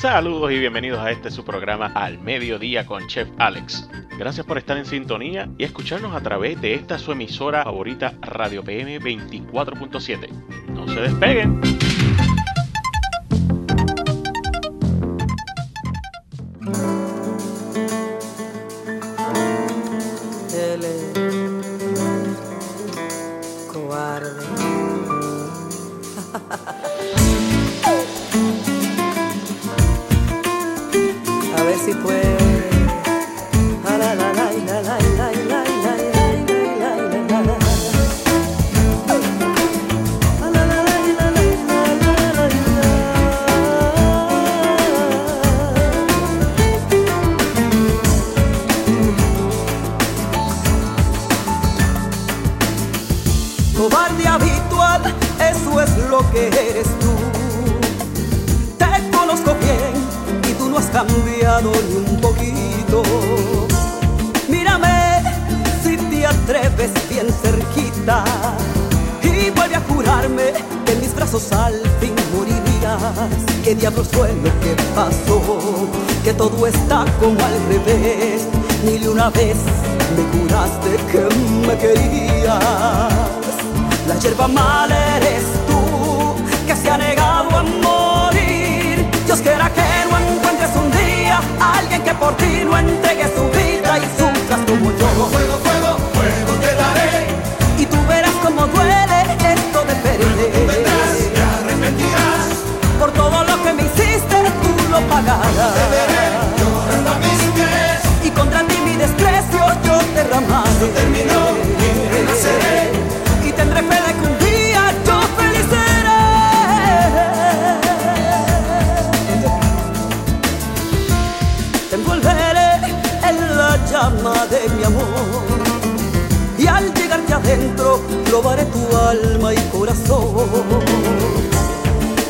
Saludos y bienvenidos a este su programa Al Mediodía con Chef Alex. Gracias por estar en sintonía y escucharnos a través de esta su emisora favorita Radio PM 24.7. No se despeguen. brazos al fin morirías. ¿Qué diablos fue lo que pasó? Que todo está como al revés. Ni de una vez me juraste que me querías. La hierba mala eres tú, que se ha negado a morir. Dios quiera que no encuentres un día alguien que por ti no entregue su robaré tu alma y corazón.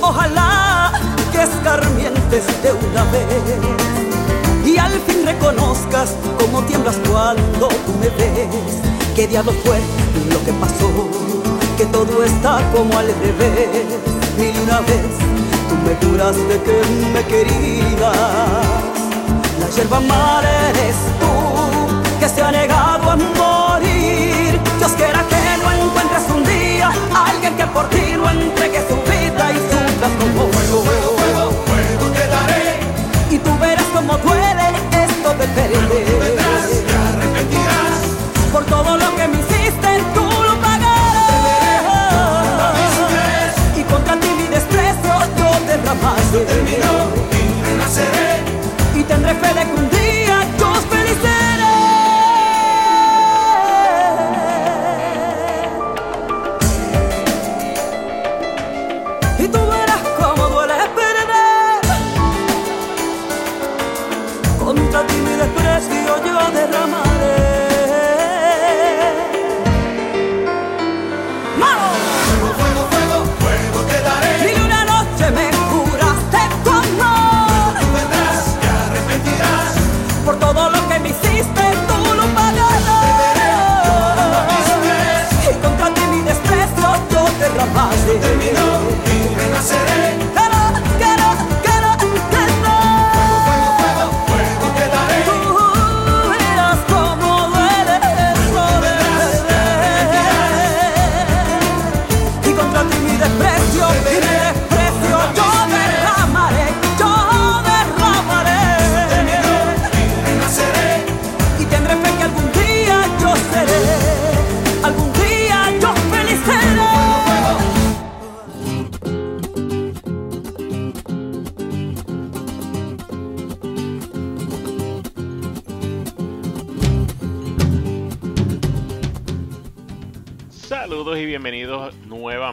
Ojalá que escarmientes de una vez y al fin reconozcas cómo tiemblas cuando tú me ves. ¿Qué diablo fue lo que pasó? Que todo está como al revés. Mil y una vez tú me juraste que me querías. La yerba mar eres tú que se ha negado a morir. Dios quiera que no encuentres alguien que por ti no entregue su vida y sufras como fuego, fuego, fuego, fuego te daré. Y tú verás cómo duele esto de perder. te arrepentirás por todo lo que me hiciste, tú lo pagarás. Y contra ti mi desprecio yo derramaré. Yo termino y renaceré y tendré fe de cumplir.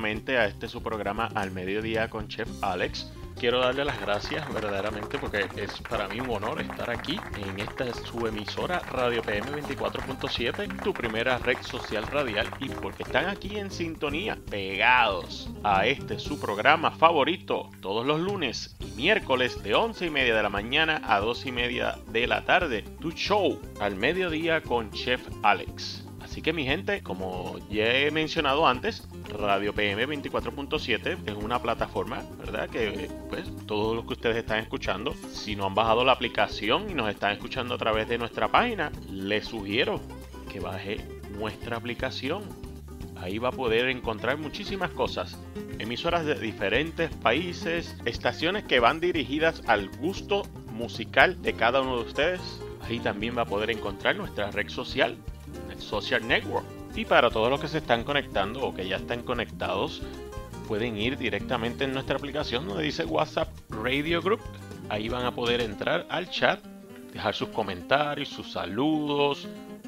a este su programa Al Mediodía con Chef Alex. Quiero darle las gracias verdaderamente porque es para mí un honor estar aquí en esta su emisora Radio PM 24.7, tu primera red social radial y porque están aquí en sintonía, pegados a este su programa favorito todos los lunes y miércoles de 11 y media de la mañana a 2 y media de la tarde, tu show Al Mediodía con Chef Alex. Así que mi gente, como ya he mencionado antes, Radio PM 24.7 es una plataforma, ¿verdad? Que pues todos los que ustedes están escuchando, si no han bajado la aplicación y nos están escuchando a través de nuestra página, les sugiero que baje nuestra aplicación. Ahí va a poder encontrar muchísimas cosas. Emisoras de diferentes países, estaciones que van dirigidas al gusto musical de cada uno de ustedes. Ahí también va a poder encontrar nuestra red social, Social Network. Y para todos los que se están conectando o que ya están conectados, pueden ir directamente en nuestra aplicación donde dice WhatsApp Radio Group. Ahí van a poder entrar al chat, dejar sus comentarios, sus saludos,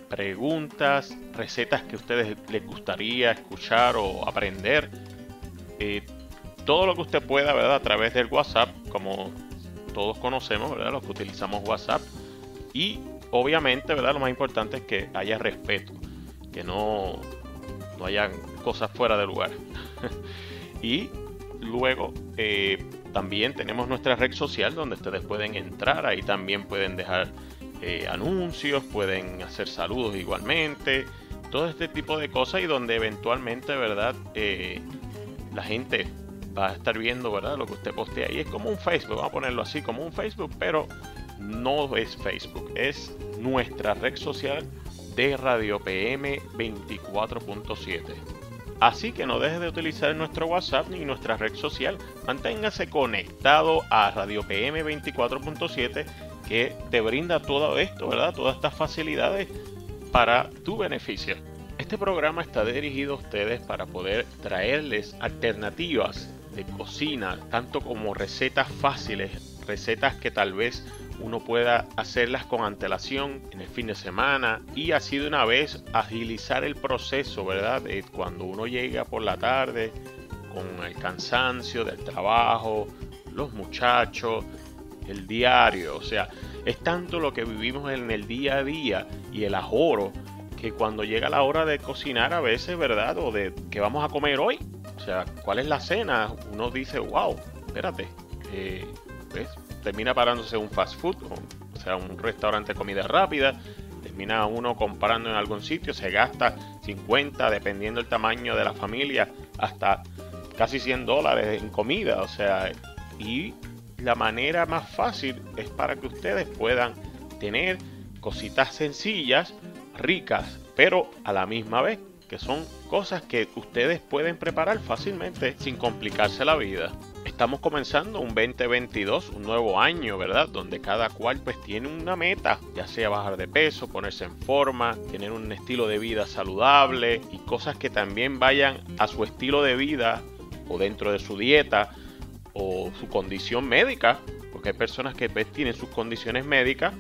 preguntas, recetas que a ustedes les gustaría escuchar o aprender. Eh, todo lo que usted pueda, ¿verdad? A través del WhatsApp, como todos conocemos, ¿verdad? Los que utilizamos WhatsApp. Y obviamente, ¿verdad? Lo más importante es que haya respeto, que no, no haya cosas fuera de lugar. y luego eh, también tenemos nuestra red social donde ustedes pueden entrar, ahí también pueden dejar eh, anuncios, pueden hacer saludos igualmente, todo este tipo de cosas y donde eventualmente, ¿verdad? Eh, la gente va a estar viendo, ¿verdad? Lo que usted postea y es como un Facebook, vamos a ponerlo así, como un Facebook, pero no es Facebook, es nuestra red social de Radio PM 24.7. Así que no deje de utilizar nuestro WhatsApp ni nuestra red social. Manténgase conectado a Radio PM 24.7 que te brinda todo esto, ¿verdad? Todas estas facilidades para tu beneficio. Este programa está dirigido a ustedes para poder traerles alternativas de cocina, tanto como recetas fáciles, recetas que tal vez uno pueda hacerlas con antelación en el fin de semana y así de una vez agilizar el proceso, ¿verdad? Cuando uno llega por la tarde con el cansancio del trabajo, los muchachos, el diario, o sea, es tanto lo que vivimos en el día a día y el ahorro que cuando llega la hora de cocinar a veces, ¿verdad? O de qué vamos a comer hoy, o sea, ¿cuál es la cena? Uno dice, wow, espérate, eh, termina parándose un fast food, o sea, un restaurante de comida rápida, termina uno comprando en algún sitio, se gasta 50, dependiendo del tamaño de la familia, hasta casi 100 dólares en comida, o sea, y la manera más fácil es para que ustedes puedan tener cositas sencillas, ricas, pero a la misma vez que son cosas que ustedes pueden preparar fácilmente sin complicarse la vida. Estamos comenzando un 2022, un nuevo año, ¿verdad? Donde cada cual pues tiene una meta, ya sea bajar de peso, ponerse en forma, tener un estilo de vida saludable y cosas que también vayan a su estilo de vida o dentro de su dieta o su condición médica, porque hay personas que pues, tienen sus condiciones médicas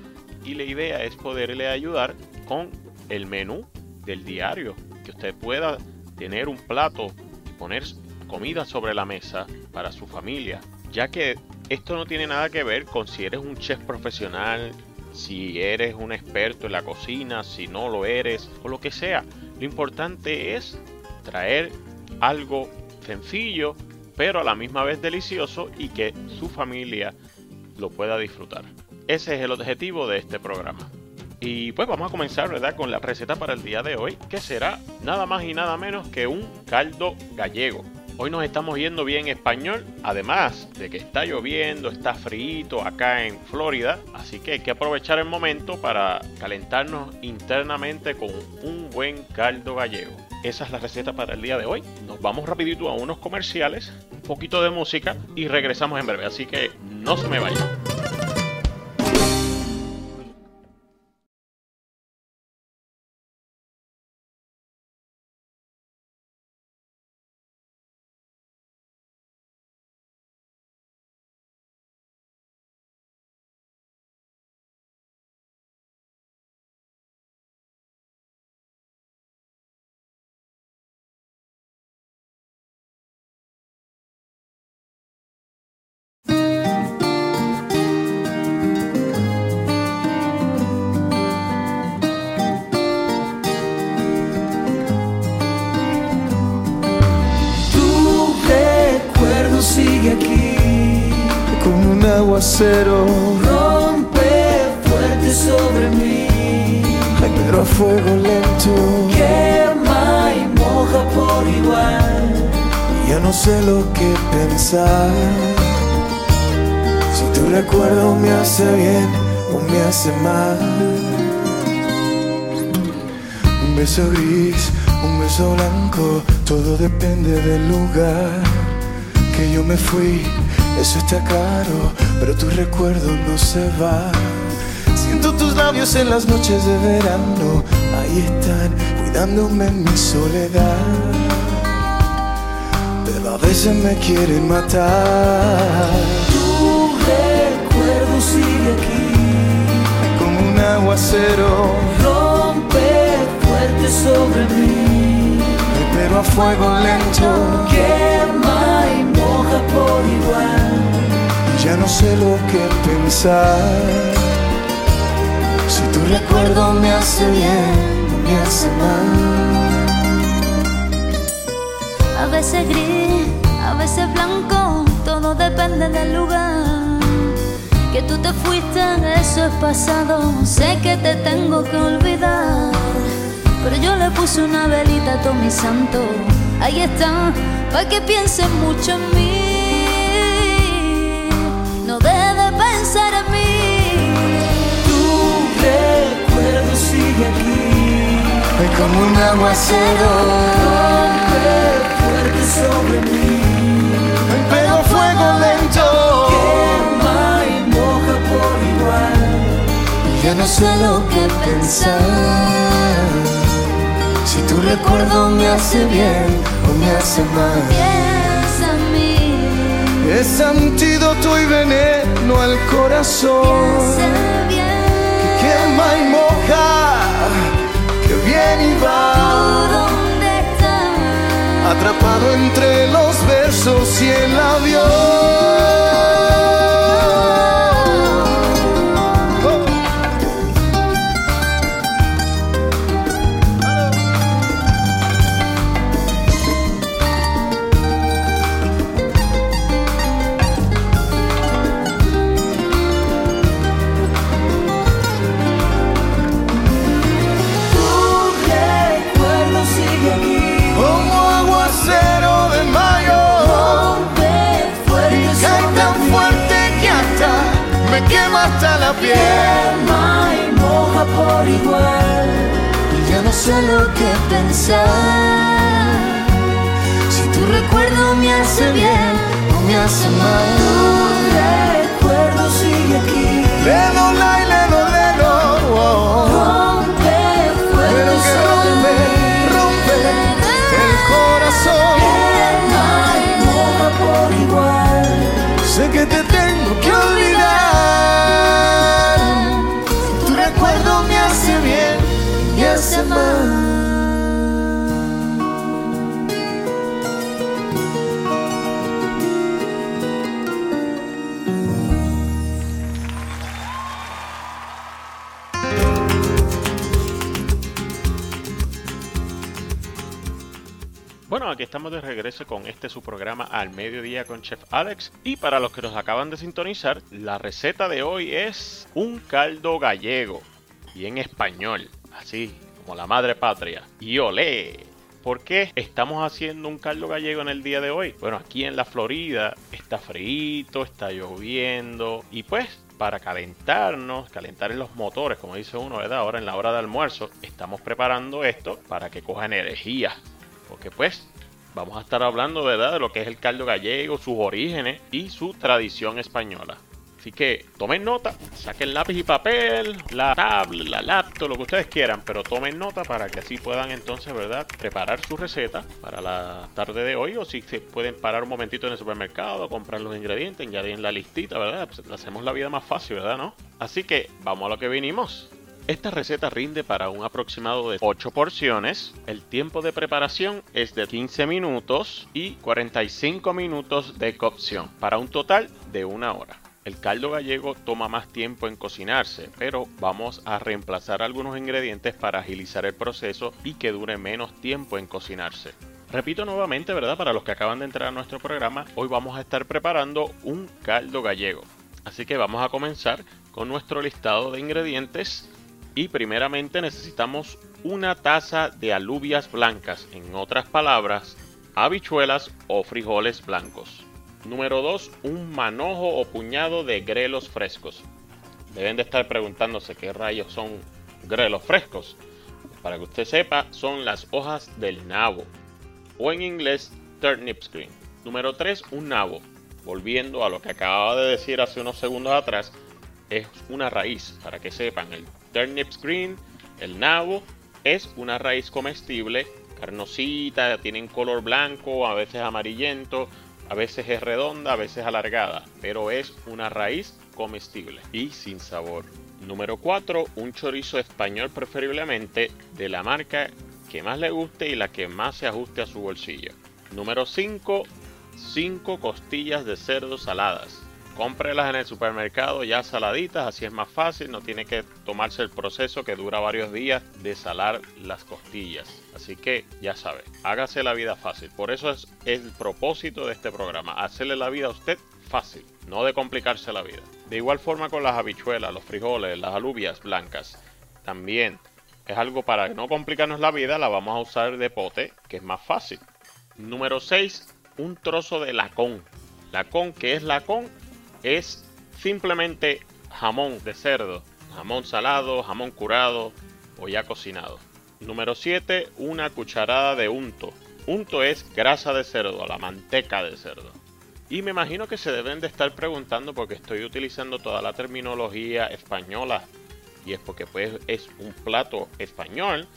y la idea es poderle ayudar con el menú del diario, que usted pueda tener un plato y poner comida sobre la mesa para su familia, ya que esto no tiene nada que ver con si eres un chef profesional, si eres un experto en la cocina, si no lo eres o lo que sea. Lo importante es traer algo sencillo pero a la misma vez delicioso y que su familia lo pueda disfrutar. Ese es el objetivo de este programa. Y pues vamos a comenzar, ¿verdad? Con la receta para el día de hoy, que será nada más y nada menos que un caldo gallego. Hoy nos estamos yendo bien español, además de que está lloviendo, está frío acá en Florida, así que hay que aprovechar el momento para calentarnos internamente con un buen caldo gallego. Esa es la receta para el día de hoy. Nos vamos rapidito a unos comerciales, un poquito de música y regresamos en breve, así que no se me vayan. Aguacero rompe fuerte sobre mí. pero a fuego lento. Quema y moja por igual. Ya no sé lo que pensar. Si tu recuerdo me hace bien o me hace mal. Un beso gris, un beso blanco, todo depende del lugar que yo me fui. Eso está caro, pero tu recuerdo no se va. Siento tus labios en las noches de verano, ahí están, cuidándome en mi soledad. Pero a veces me quieren matar. Tu recuerdo sigue aquí. Como un aguacero, Rompe fuerte sobre mí. pero a fuego lento. Quema por igual. Ya no sé lo que pensar. Si tu recuerdo me hace bien me hace mal. A veces gris, a veces blanco, todo depende del lugar. Que tú te fuiste, eso es pasado, sé que te tengo que olvidar. Pero yo le puse una velita a todo santo, ahí está, para que pienses mucho en mí. Es como un aguacero, fuerte sobre mí. pero a fuego lento. Quema y moja por igual. Ya no sé lo que pensar. Si tu recuerdo me hace bien o me hace mal. Piensa en mí, Es antídoto y veneno al corazón. piensa bien. Quema y moja, que viene y ¿Tú va. Atrapado entre los versos y el avión. Por igual. Y ya no sé lo que pensar. Si tu recuerdo me hace bien o me hace Tu mal. recuerdo sigue aquí. Con este su programa al mediodía con Chef Alex. Y para los que nos acaban de sintonizar, la receta de hoy es un caldo gallego. Y en español, así como la madre patria. Y olé. ¿Por qué estamos haciendo un caldo gallego en el día de hoy? Bueno, aquí en la Florida está frío, está lloviendo. Y pues para calentarnos, calentar en los motores, como dice uno, ¿verdad? Ahora en la hora de almuerzo, estamos preparando esto para que coja energía. Porque pues vamos a estar hablando ¿verdad? de lo que es el caldo gallego, sus orígenes y su tradición española. Así que tomen nota, saquen lápiz y papel, la tablet, la laptop, lo que ustedes quieran, pero tomen nota para que así puedan entonces, ¿verdad? Preparar su receta para la tarde de hoy o si se pueden parar un momentito en el supermercado, comprar los ingredientes, añadir la listita, ¿verdad? Pues hacemos la vida más fácil, ¿verdad? ¿No? Así que vamos a lo que vinimos. Esta receta rinde para un aproximado de 8 porciones. El tiempo de preparación es de 15 minutos y 45 minutos de cocción, para un total de una hora. El caldo gallego toma más tiempo en cocinarse, pero vamos a reemplazar algunos ingredientes para agilizar el proceso y que dure menos tiempo en cocinarse. Repito nuevamente, ¿verdad? Para los que acaban de entrar a nuestro programa, hoy vamos a estar preparando un caldo gallego. Así que vamos a comenzar con nuestro listado de ingredientes Y primeramente necesitamos una taza de alubias blancas, en otras palabras, habichuelas o frijoles blancos. Número 2. Un manojo o puñado de grelos frescos. Deben de estar preguntándose qué rayos son grelos frescos. Para que usted sepa, son las hojas del nabo, o en inglés turnip green. Número 3, un nabo. Volviendo a lo que acababa de decir hace unos segundos atrás, es una raíz, para que sepan, el turnip green, el nabo, es una raíz comestible, carnosita, tiene color blanco, a veces amarillento, a veces es redonda, a veces alargada, pero es una raíz comestible y sin sabor. Número 4, un chorizo español preferiblemente de la marca que más le guste y la que más se ajuste a su bolsillo. Número 5, 5 costillas de cerdo saladas. Cómprelas en el supermercado ya saladitas, así es más fácil, no tiene que tomarse el proceso que dura varios días de salar las costillas. Así que ya sabe, hágase la vida fácil. Por eso es el propósito de este programa, hacerle la vida a usted fácil, no de complicarse la vida. De igual forma con las habichuelas, los frijoles, las alubias blancas. También es algo para no complicarnos la vida, la vamos a usar de pote, que es más fácil. Número 6, un trozo de lacón. Lacón, ¿qué es lacón? Es simplemente jamón de cerdo, jamón salado, jamón curado o ya cocinado. Número 7, una cucharada de unto. Unto es grasa de cerdo, la manteca de cerdo. Y me imagino que se deben de estar preguntando porque estoy utilizando toda la terminología española y es porque pues es un plato español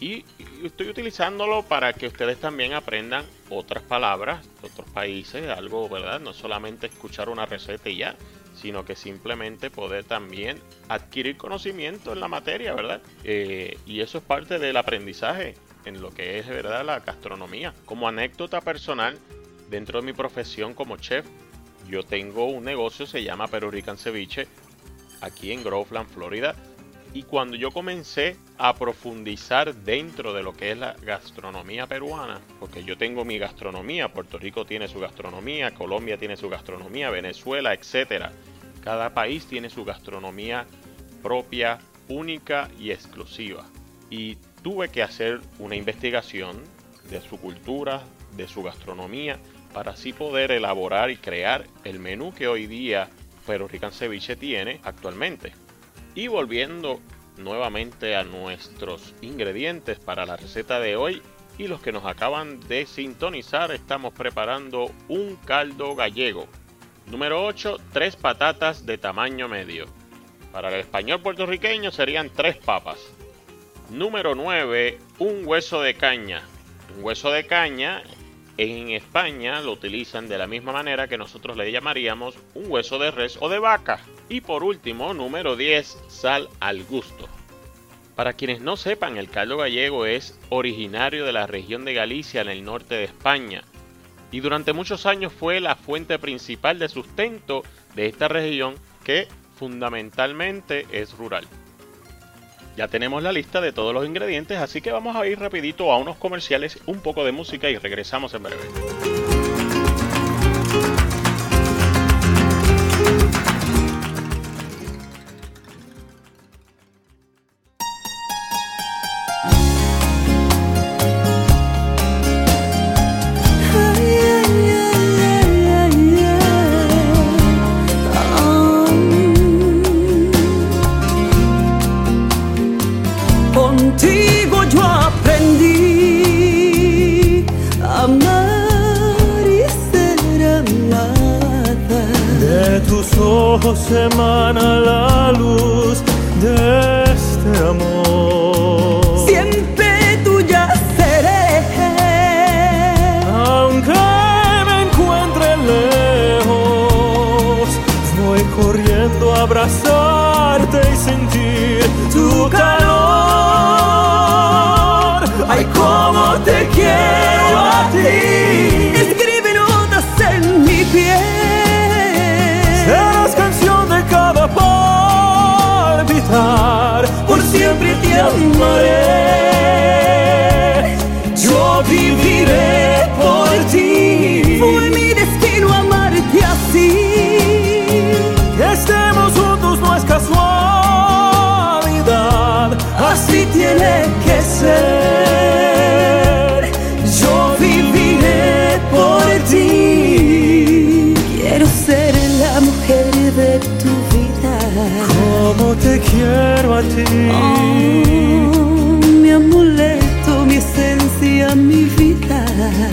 y, estoy utilizándolo para que ustedes también aprendan otras palabras de otros países, algo, ¿verdad? No solamente escuchar una receta y ya, sino que simplemente poder también adquirir conocimiento en la materia, ¿verdad? Eh, y eso es parte del aprendizaje en lo que es, ¿verdad? La gastronomía. Como anécdota personal, dentro de mi profesión como chef, yo tengo un negocio, se llama Perurican Ceviche, aquí en Groveland, Florida y cuando yo comencé a profundizar dentro de lo que es la gastronomía peruana, porque yo tengo mi gastronomía, Puerto Rico tiene su gastronomía, Colombia tiene su gastronomía, Venezuela, etc. Cada país tiene su gastronomía propia, única y exclusiva. Y tuve que hacer una investigación de su cultura, de su gastronomía, para así poder elaborar y crear el menú que hoy día Perú Rican Ceviche tiene actualmente. Y volviendo nuevamente a nuestros ingredientes para la receta de hoy y los que nos acaban de sintonizar, estamos preparando un caldo gallego. Número 8, tres patatas de tamaño medio. Para el español puertorriqueño serían tres papas. Número 9, un hueso de caña. Un hueso de caña en España lo utilizan de la misma manera que nosotros le llamaríamos un hueso de res o de vaca. Y por último, número 10, sal al gusto. Para quienes no sepan, el caldo gallego es originario de la región de Galicia en el norte de España y durante muchos años fue la fuente principal de sustento de esta región que fundamentalmente es rural. Ya tenemos la lista de todos los ingredientes, así que vamos a ir rapidito a unos comerciales, un poco de música y regresamos en breve. sentir tu calor. Ay, cómo te quiero a ti. Escribe notas en mi piel. Serás canción de cada palpitar. Por siempre te amaré. Ti. Oh, mi amuleto, mi esencia, mi vida.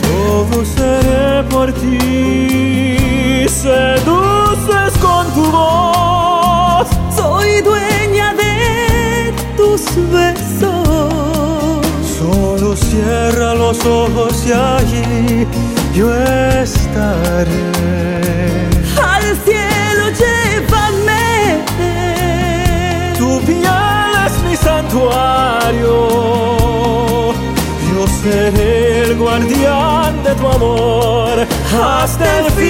Todo seré por ti. Seduces con tu voz. Soy dueña de tus besos. Solo cierra los ojos y allí yo estaré. Santuario. Yo seré el guardián de tu amor hasta el fin.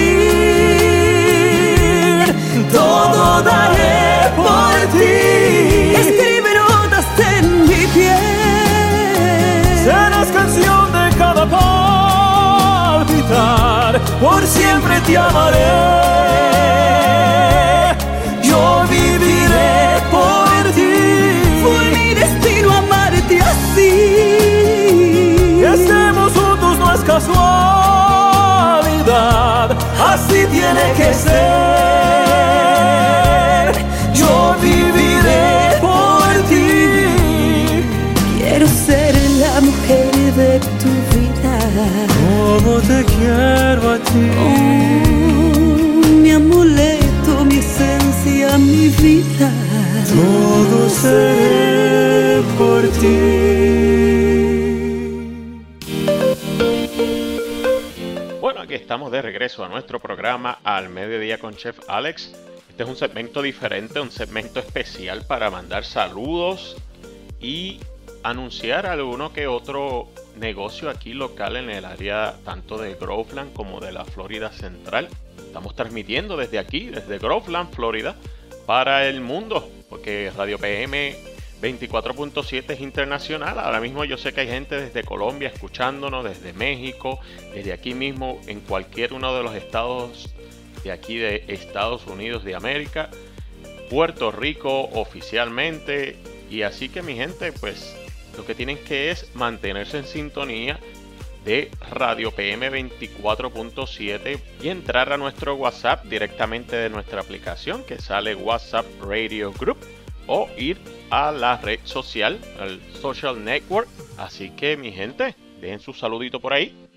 Todo daré por ti. Escribe notas en mi piel. Serás canción de cada palpitar. Por siempre te amaré. Casualidad, así tiene que ser. Yo viviré por ti. Quiero ser la mujer de tu vida. Como te quiero a ti. Oh, mi amuleto, mi esencia, mi vida. Todo seré por ti. Estamos de regreso a nuestro programa Al Mediodía con Chef Alex. Este es un segmento diferente, un segmento especial para mandar saludos y anunciar alguno que otro negocio aquí local en el área tanto de Groveland como de la Florida Central. Estamos transmitiendo desde aquí, desde Groveland, Florida, para el mundo, porque Radio PM 24.7 es internacional. Ahora mismo yo sé que hay gente desde Colombia escuchándonos, desde México, desde aquí mismo en cualquier uno de los estados de aquí de Estados Unidos de América, Puerto Rico oficialmente. Y así que mi gente, pues lo que tienen que es mantenerse en sintonía de Radio PM 24.7 y entrar a nuestro WhatsApp directamente de nuestra aplicación que sale WhatsApp Radio Group o ir a la red social, al social network. Así que mi gente, dejen su saludito por ahí.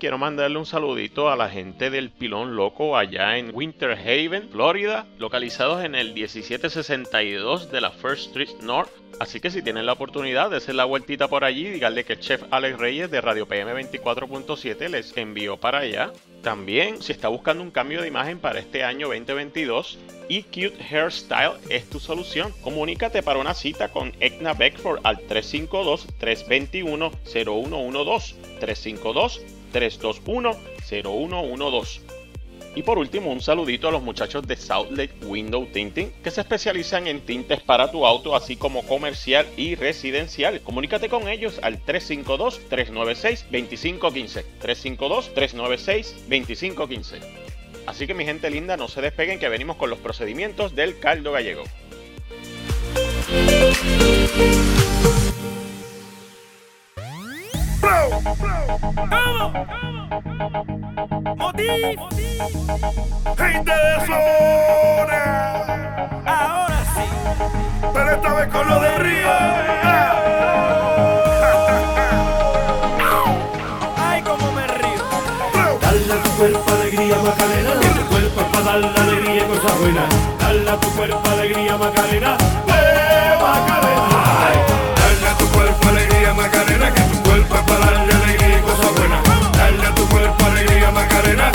Quiero mandarle un saludito a la gente del Pilón Loco allá en Winter Haven, Florida, localizados en el 1762 de la First Street North. Así que si tienen la oportunidad de hacer la vueltita por allí, díganle que el chef Alex Reyes de Radio PM 24.7 les envió para allá. También, si está buscando un cambio de imagen para este año 2022, y Cute Hairstyle es tu solución. Comunícate para una cita con Ekna Beckford al 352-321-0112. 352-321-0112. Y por último, un saludito a los muchachos de South Lake Window Tinting, que se especializan en tintes para tu auto, así como comercial y residencial. Comunícate con ellos al 352-396-2515. 352-396-2515. Así que mi gente linda, no se despeguen que venimos con los procedimientos del caldo gallego. Gente de zona. Ahora sí. Pero esta vez con lo de Río. Ay, cómo me río. Dale a tu cuerpo alegría Macarena, tu cuerpo para darle alegría y cosas buenas. Dale a tu cuerpo alegría Macarena, eh Macarena. Dale a tu cuerpo alegría Macarena, que tu para darle alegría y cosas buenas. Dale a tu cuerpo alegría Macarena,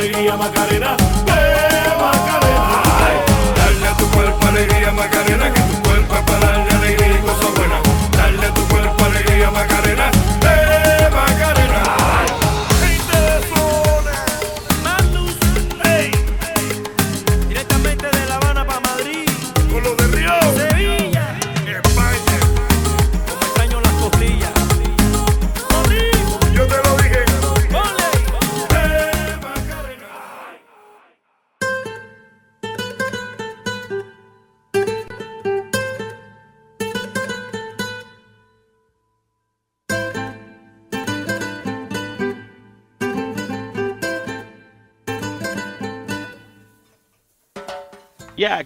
alegría Macarena, de Macarena. Ay, dale a tu cuerpo alegría Macarena que tu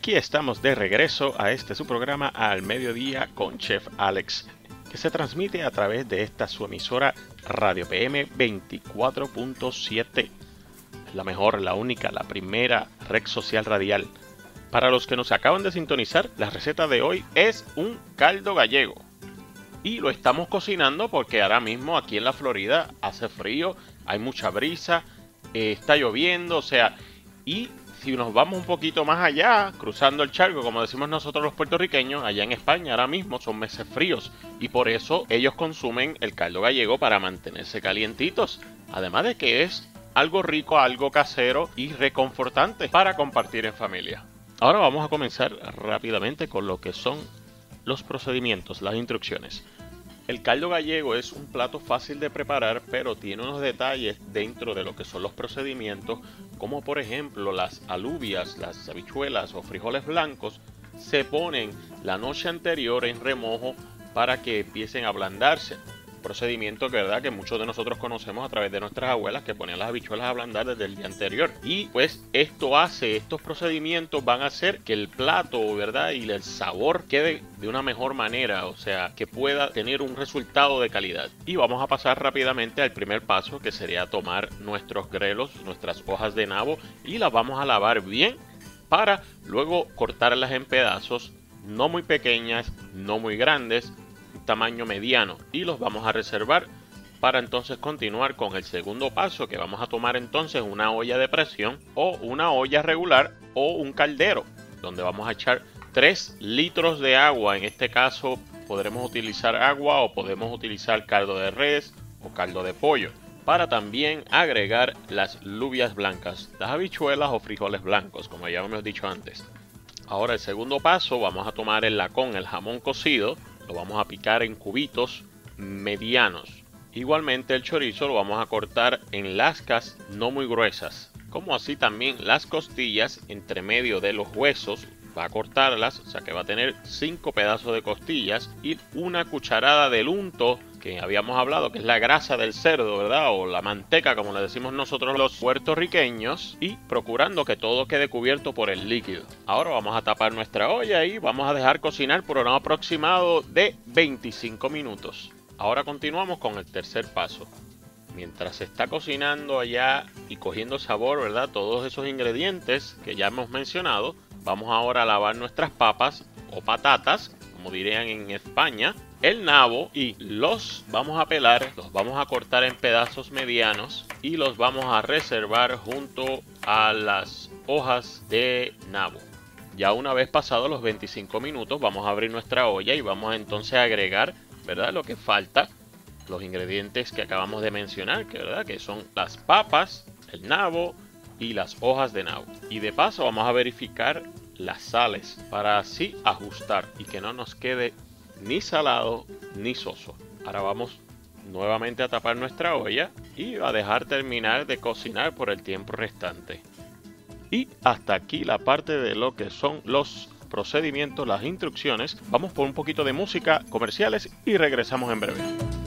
aquí estamos de regreso a este su programa al mediodía con Chef Alex, que se transmite a través de esta su emisora Radio PM 24.7. La mejor, la única, la primera red social radial. Para los que nos acaban de sintonizar, la receta de hoy es un caldo gallego. Y lo estamos cocinando porque ahora mismo aquí en la Florida hace frío, hay mucha brisa, eh, está lloviendo, o sea, y si nos vamos un poquito más allá, cruzando el charco, como decimos nosotros los puertorriqueños, allá en España ahora mismo son meses fríos y por eso ellos consumen el caldo gallego para mantenerse calientitos. Además de que es algo rico, algo casero y reconfortante para compartir en familia. Ahora vamos a comenzar rápidamente con lo que son los procedimientos, las instrucciones. El caldo gallego es un plato fácil de preparar, pero tiene unos detalles dentro de lo que son los procedimientos, como por ejemplo las alubias, las habichuelas o frijoles blancos se ponen la noche anterior en remojo para que empiecen a ablandarse. Procedimiento que, ¿verdad? que muchos de nosotros conocemos a través de nuestras abuelas que ponían las habichuelas a ablandar desde el día anterior. Y pues esto hace, estos procedimientos van a hacer que el plato, ¿verdad? Y el sabor quede de una mejor manera, o sea, que pueda tener un resultado de calidad. Y vamos a pasar rápidamente al primer paso, que sería tomar nuestros grelos, nuestras hojas de nabo y las vamos a lavar bien para luego cortarlas en pedazos, no muy pequeñas, no muy grandes, tamaño mediano y los vamos a reservar para entonces continuar con el segundo paso que vamos a tomar entonces una olla de presión o una olla regular o un caldero donde vamos a echar 3 litros de agua en este caso podremos utilizar agua o podemos utilizar caldo de res o caldo de pollo para también agregar las lubias blancas, las habichuelas o frijoles blancos, como ya hemos dicho antes. Ahora el segundo paso, vamos a tomar el lacón, el jamón cocido, lo vamos a picar en cubitos medianos. Igualmente el chorizo lo vamos a cortar en lascas no muy gruesas, como así también las costillas entre medio de los huesos va a cortarlas, o sea que va a tener 5 pedazos de costillas y una cucharada del unto que habíamos hablado, que es la grasa del cerdo, ¿verdad? O la manteca, como le decimos nosotros los puertorriqueños, y procurando que todo quede cubierto por el líquido. Ahora vamos a tapar nuestra olla y vamos a dejar cocinar por un aproximado de 25 minutos. Ahora continuamos con el tercer paso. Mientras se está cocinando allá y cogiendo sabor, ¿verdad? Todos esos ingredientes que ya hemos mencionado, vamos ahora a lavar nuestras papas o patatas, como dirían en España, el nabo y los vamos a pelar, los vamos a cortar en pedazos medianos y los vamos a reservar junto a las hojas de nabo. Ya una vez pasados los 25 minutos vamos a abrir nuestra olla y vamos entonces a agregar, ¿verdad? Lo que falta, los ingredientes que acabamos de mencionar, ¿verdad? que son las papas, el nabo y las hojas de nabo. Y de paso vamos a verificar las sales para así ajustar y que no nos quede ni salado ni soso. Ahora vamos nuevamente a tapar nuestra olla y a dejar terminar de cocinar por el tiempo restante. Y hasta aquí la parte de lo que son los procedimientos, las instrucciones. Vamos por un poquito de música, comerciales y regresamos en breve.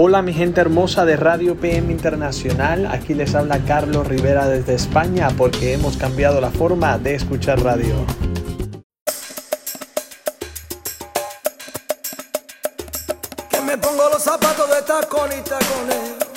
Hola mi gente hermosa de Radio PM Internacional, aquí les habla Carlos Rivera desde España porque hemos cambiado la forma de escuchar radio. Que me pongo los zapatos de y.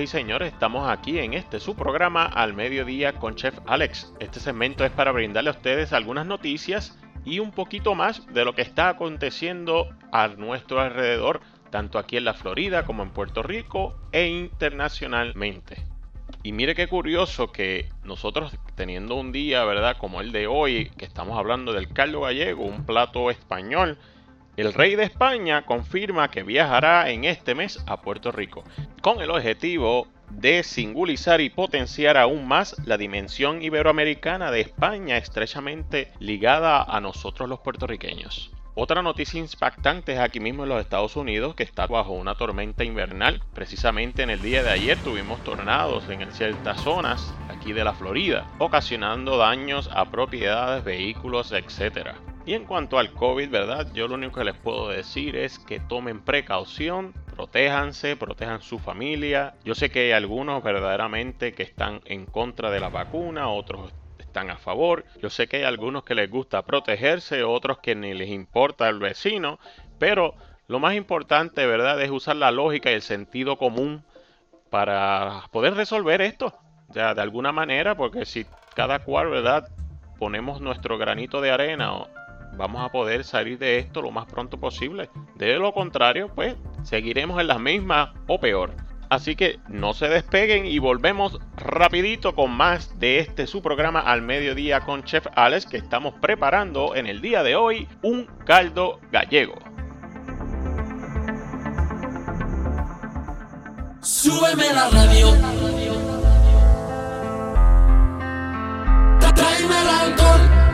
y señores, estamos aquí en este su programa al mediodía con Chef Alex. Este segmento es para brindarle a ustedes algunas noticias y un poquito más de lo que está aconteciendo a nuestro alrededor, tanto aquí en la Florida como en Puerto Rico e internacionalmente. Y mire qué curioso que nosotros teniendo un día, ¿verdad? Como el de hoy, que estamos hablando del caldo gallego, un plato español, el rey de España confirma que viajará en este mes a Puerto Rico, con el objetivo de singularizar y potenciar aún más la dimensión iberoamericana de España estrechamente ligada a nosotros los puertorriqueños. Otra noticia impactante es aquí mismo en los Estados Unidos, que está bajo una tormenta invernal. Precisamente en el día de ayer tuvimos tornados en ciertas zonas aquí de la Florida, ocasionando daños a propiedades, vehículos, etc. Y en cuanto al COVID, ¿verdad? Yo lo único que les puedo decir es que tomen precaución, protéjanse, protejan su familia. Yo sé que hay algunos verdaderamente que están en contra de la vacuna, otros están a favor. Yo sé que hay algunos que les gusta protegerse, otros que ni les importa el vecino, pero lo más importante, ¿verdad?, es usar la lógica y el sentido común para poder resolver esto. Ya de alguna manera, porque si cada cual, ¿verdad?, ponemos nuestro granito de arena, vamos a poder salir de esto lo más pronto posible. De lo contrario, pues seguiremos en las mismas o peor. Así que no se despeguen y volvemos rapidito con más de este su programa al mediodía con Chef Alex que estamos preparando en el día de hoy un caldo gallego. Súbeme la radio. Tráeme el alcohol.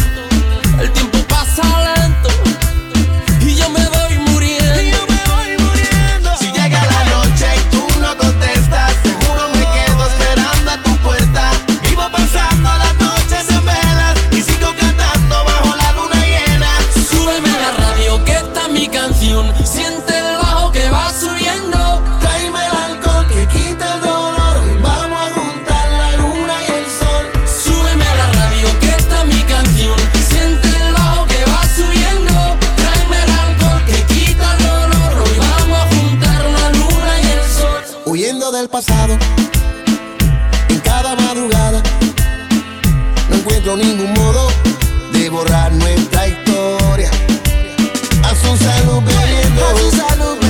pasado. En cada madrugada no encuentro ningún modo de borrar nuestra historia. A su salud bebiendo. A su salud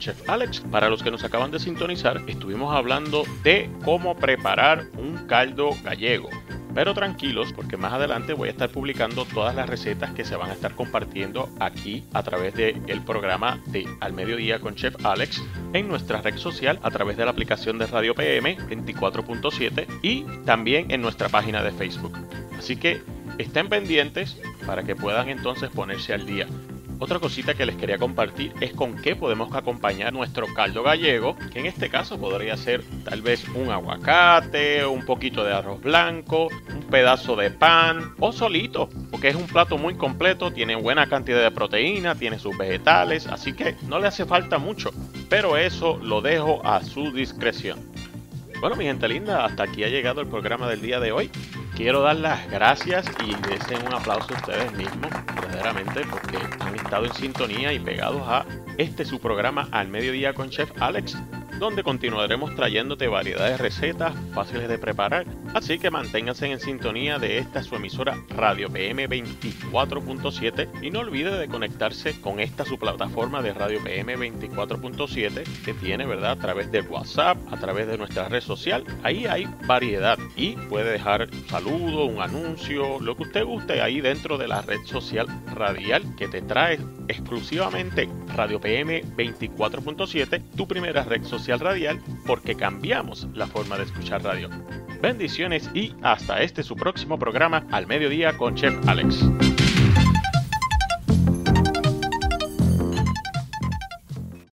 Chef Alex. Para los que nos acaban de sintonizar, estuvimos hablando de cómo preparar un caldo gallego. Pero tranquilos, porque más adelante voy a estar publicando todas las recetas que se van a estar compartiendo aquí a través del programa de Al Mediodía con Chef Alex en nuestra red social a través de la aplicación de Radio PM 24.7 y también en nuestra página de Facebook. Así que estén pendientes para que puedan entonces ponerse al día. Otra cosita que les quería compartir es con qué podemos acompañar nuestro caldo gallego, que en este caso podría ser tal vez un aguacate, un poquito de arroz blanco, un pedazo de pan o solito, porque es un plato muy completo, tiene buena cantidad de proteína, tiene sus vegetales, así que no le hace falta mucho, pero eso lo dejo a su discreción. Bueno, mi gente linda, hasta aquí ha llegado el programa del día de hoy. Quiero dar las gracias y deseen un aplauso a ustedes mismos, verdaderamente, porque han estado en sintonía y pegados a este su programa Al Mediodía con Chef Alex, donde continuaremos trayéndote variedad de recetas fáciles de preparar. Así que manténganse en sintonía de esta su emisora Radio PM 24.7 y no olvide de conectarse con esta su plataforma de Radio PM 24.7 que tiene, ¿verdad? A través de WhatsApp, a través de nuestra red social. Ahí hay variedad y puede dejar un saludo, un anuncio, lo que usted guste ahí dentro de la red social radial que te trae exclusivamente Radio PM 24.7, tu primera red social radial, porque cambiamos la forma de escuchar radio. Bendiciones y hasta este su próximo programa al mediodía con Chef Alex.